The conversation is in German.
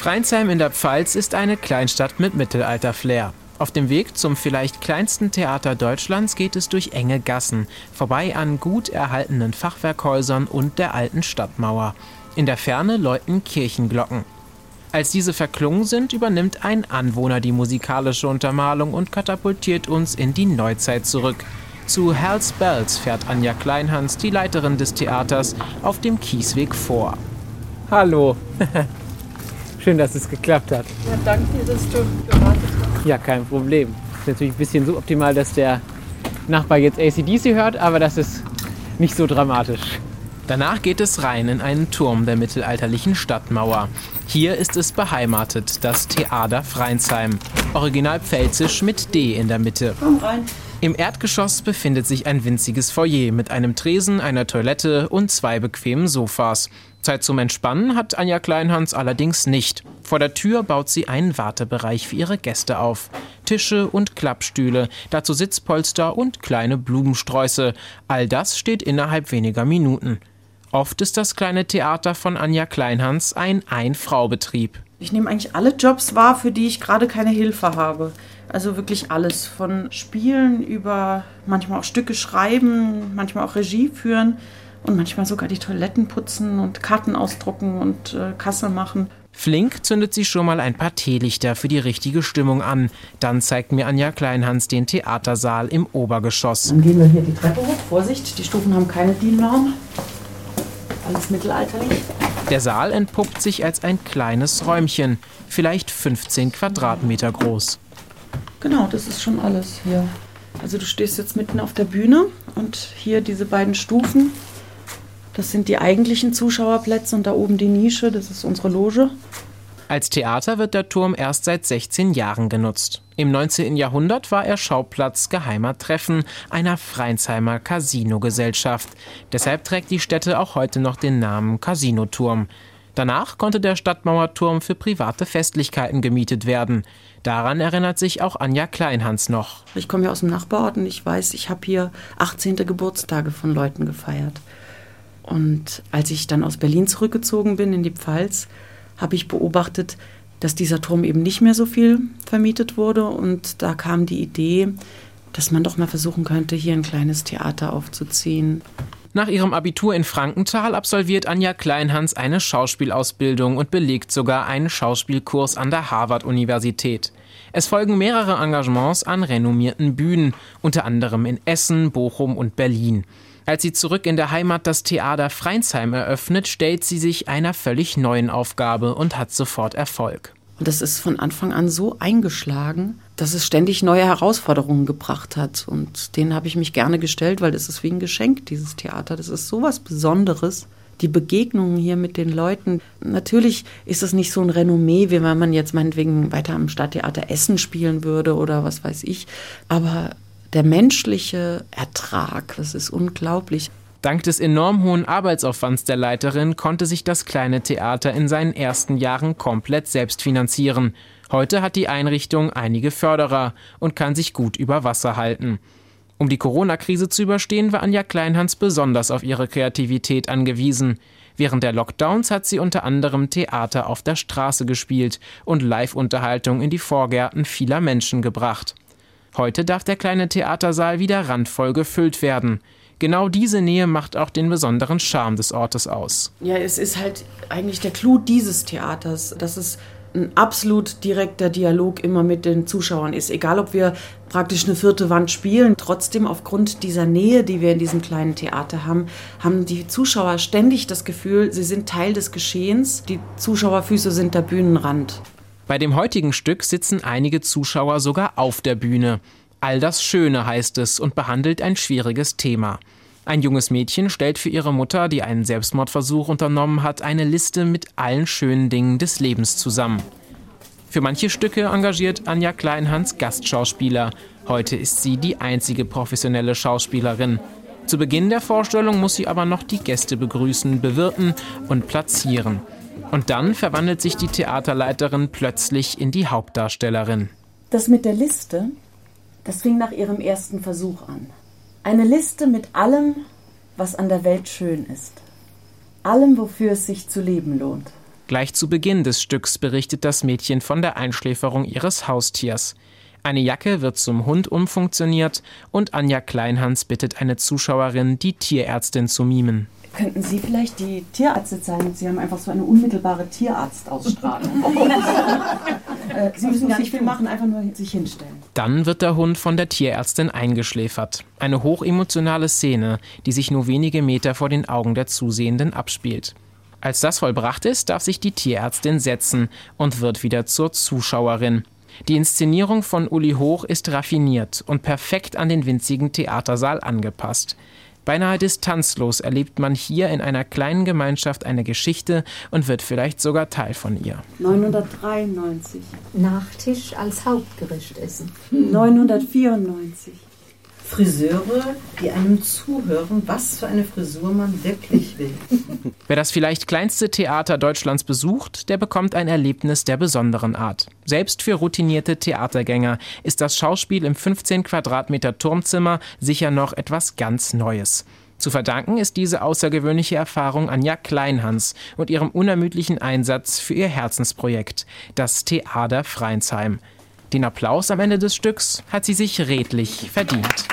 Freinsheim in der Pfalz ist eine Kleinstadt mit Mittelalter-Flair. Auf dem Weg zum vielleicht kleinsten Theater Deutschlands geht es durch enge Gassen, vorbei an gut erhaltenen Fachwerkhäusern und der alten Stadtmauer. In der Ferne läuten Kirchenglocken. Als diese verklungen sind, übernimmt ein Anwohner die musikalische Untermalung und katapultiert uns in die Neuzeit zurück. Zu Hell's Bells fährt Anja Kleinhans, die Leiterin des Theaters, auf dem Kiesweg vor. Hallo. Schön, dass es geklappt hat. Ja, danke dir, dass du gewartet hast. Ja, kein Problem. Ist natürlich ein bisschen so optimal, dass der Nachbar jetzt ACDC hört, aber das ist nicht so dramatisch. Danach geht es rein in einen Turm der mittelalterlichen Stadtmauer. Hier ist es beheimatet, das Theater Freinsheim. Original pfälzisch mit D in der Mitte. Komm rein. Im Erdgeschoss befindet sich ein winziges Foyer mit einem Tresen, einer Toilette und zwei bequemen Sofas. Zeit zum Entspannen hat Anja Kleinhans allerdings nicht. Vor der Tür baut sie einen Wartebereich für ihre Gäste auf. Tische und Klappstühle, dazu Sitzpolster und kleine Blumensträuße. All das steht innerhalb weniger Minuten. Oft ist das kleine Theater von Anja Kleinhans ein Ein-Frau-Betrieb. Ich nehme eigentlich alle Jobs wahr, für die ich gerade keine Hilfe habe. Also wirklich alles. Von Spielen über manchmal auch Stücke schreiben, manchmal auch Regie führen und manchmal sogar die Toiletten putzen und Karten ausdrucken und äh, Kasse machen. Flink zündet sie schon mal ein paar Teelichter für die richtige Stimmung an. Dann zeigt mir Anja Kleinhans den Theatersaal im Obergeschoss. Dann gehen wir hier die Treppe hoch. Vorsicht, die Stufen haben keine DIN-Norm. Alles mittelalterlich. Der Saal entpuppt sich als ein kleines Räumchen, vielleicht 15 Quadratmeter groß. Genau, das ist schon alles hier. Also du stehst jetzt mitten auf der Bühne und hier diese beiden Stufen. Das sind die eigentlichen Zuschauerplätze und da oben die Nische, das ist unsere Loge. Als Theater wird der Turm erst seit 16 Jahren genutzt. Im 19. Jahrhundert war er Schauplatz geheimer Treffen einer Freinsheimer Casino-Gesellschaft. Deshalb trägt die Stätte auch heute noch den Namen Casinoturm. Danach konnte der Stadtmauerturm für private Festlichkeiten gemietet werden. Daran erinnert sich auch Anja Kleinhans noch. Ich komme ja aus dem Nachbarort und ich weiß, ich habe hier 18. Geburtstage von Leuten gefeiert. Und als ich dann aus Berlin zurückgezogen bin in die Pfalz, habe ich beobachtet, dass dieser Turm eben nicht mehr so viel vermietet wurde. Und da kam die Idee, dass man doch mal versuchen könnte, hier ein kleines Theater aufzuziehen. Nach ihrem Abitur in Frankenthal absolviert Anja Kleinhans eine Schauspielausbildung und belegt sogar einen Schauspielkurs an der Harvard-Universität. Es folgen mehrere Engagements an renommierten Bühnen, unter anderem in Essen, Bochum und Berlin. Als sie zurück in der Heimat das Theater Freinsheim eröffnet, stellt sie sich einer völlig neuen Aufgabe und hat sofort Erfolg. Und das ist von Anfang an so eingeschlagen, dass es ständig neue Herausforderungen gebracht hat. Und denen habe ich mich gerne gestellt, weil das ist wie ein Geschenk, dieses Theater. Das ist so was Besonderes. Die Begegnungen hier mit den Leuten. Natürlich ist es nicht so ein Renommee, wie wenn man jetzt meinetwegen weiter am Stadttheater Essen spielen würde oder was weiß ich. Aber der menschliche Ertrag, das ist unglaublich. Dank des enorm hohen Arbeitsaufwands der Leiterin konnte sich das kleine Theater in seinen ersten Jahren komplett selbst finanzieren. Heute hat die Einrichtung einige Förderer und kann sich gut über Wasser halten. Um die Corona-Krise zu überstehen, war Anja Kleinhans besonders auf ihre Kreativität angewiesen. Während der Lockdowns hat sie unter anderem Theater auf der Straße gespielt und Live-Unterhaltung in die Vorgärten vieler Menschen gebracht. Heute darf der kleine Theatersaal wieder randvoll gefüllt werden. Genau diese Nähe macht auch den besonderen Charme des Ortes aus. Ja, es ist halt eigentlich der Clou dieses Theaters, dass es ein absolut direkter Dialog immer mit den Zuschauern ist. Egal, ob wir praktisch eine vierte Wand spielen, trotzdem aufgrund dieser Nähe, die wir in diesem kleinen Theater haben, haben die Zuschauer ständig das Gefühl, sie sind Teil des Geschehens. Die Zuschauerfüße sind der Bühnenrand. Bei dem heutigen Stück sitzen einige Zuschauer sogar auf der Bühne. All das Schöne heißt es und behandelt ein schwieriges Thema. Ein junges Mädchen stellt für ihre Mutter, die einen Selbstmordversuch unternommen hat, eine Liste mit allen schönen Dingen des Lebens zusammen. Für manche Stücke engagiert Anja Kleinhans Gastschauspieler. Heute ist sie die einzige professionelle Schauspielerin. Zu Beginn der Vorstellung muss sie aber noch die Gäste begrüßen, bewirten und platzieren. Und dann verwandelt sich die Theaterleiterin plötzlich in die Hauptdarstellerin. Das mit der Liste, das fing nach ihrem ersten Versuch an. Eine Liste mit allem, was an der Welt schön ist. Allem, wofür es sich zu leben lohnt. Gleich zu Beginn des Stücks berichtet das Mädchen von der Einschläferung ihres Haustiers. Eine Jacke wird zum Hund umfunktioniert und Anja Kleinhans bittet eine Zuschauerin, die Tierärztin zu mimen. Könnten Sie vielleicht die Tierärzte zeigen? Sie haben einfach so eine unmittelbare Tierarztausstrahlung. Äh, Sie müssen gar nicht viel machen, einfach nur sich hinstellen. Dann wird der Hund von der Tierärztin eingeschläfert. Eine hochemotionale Szene, die sich nur wenige Meter vor den Augen der Zusehenden abspielt. Als das vollbracht ist, darf sich die Tierärztin setzen und wird wieder zur Zuschauerin. Die Inszenierung von Uli Hoch ist raffiniert und perfekt an den winzigen Theatersaal angepasst. Beinahe distanzlos erlebt man hier in einer kleinen Gemeinschaft eine Geschichte und wird vielleicht sogar Teil von ihr. 993. Nachtisch als Hauptgericht essen. 994. Friseure, die einem zuhören, was für eine Frisur man wirklich will. Wer das vielleicht kleinste Theater Deutschlands besucht, der bekommt ein Erlebnis der besonderen Art. Selbst für routinierte Theatergänger ist das Schauspiel im 15 Quadratmeter Turmzimmer sicher noch etwas ganz Neues. Zu verdanken ist diese außergewöhnliche Erfahrung Anja Kleinhans und ihrem unermüdlichen Einsatz für ihr Herzensprojekt, das Theater Freinsheim. Den Applaus am Ende des Stücks hat sie sich redlich verdient.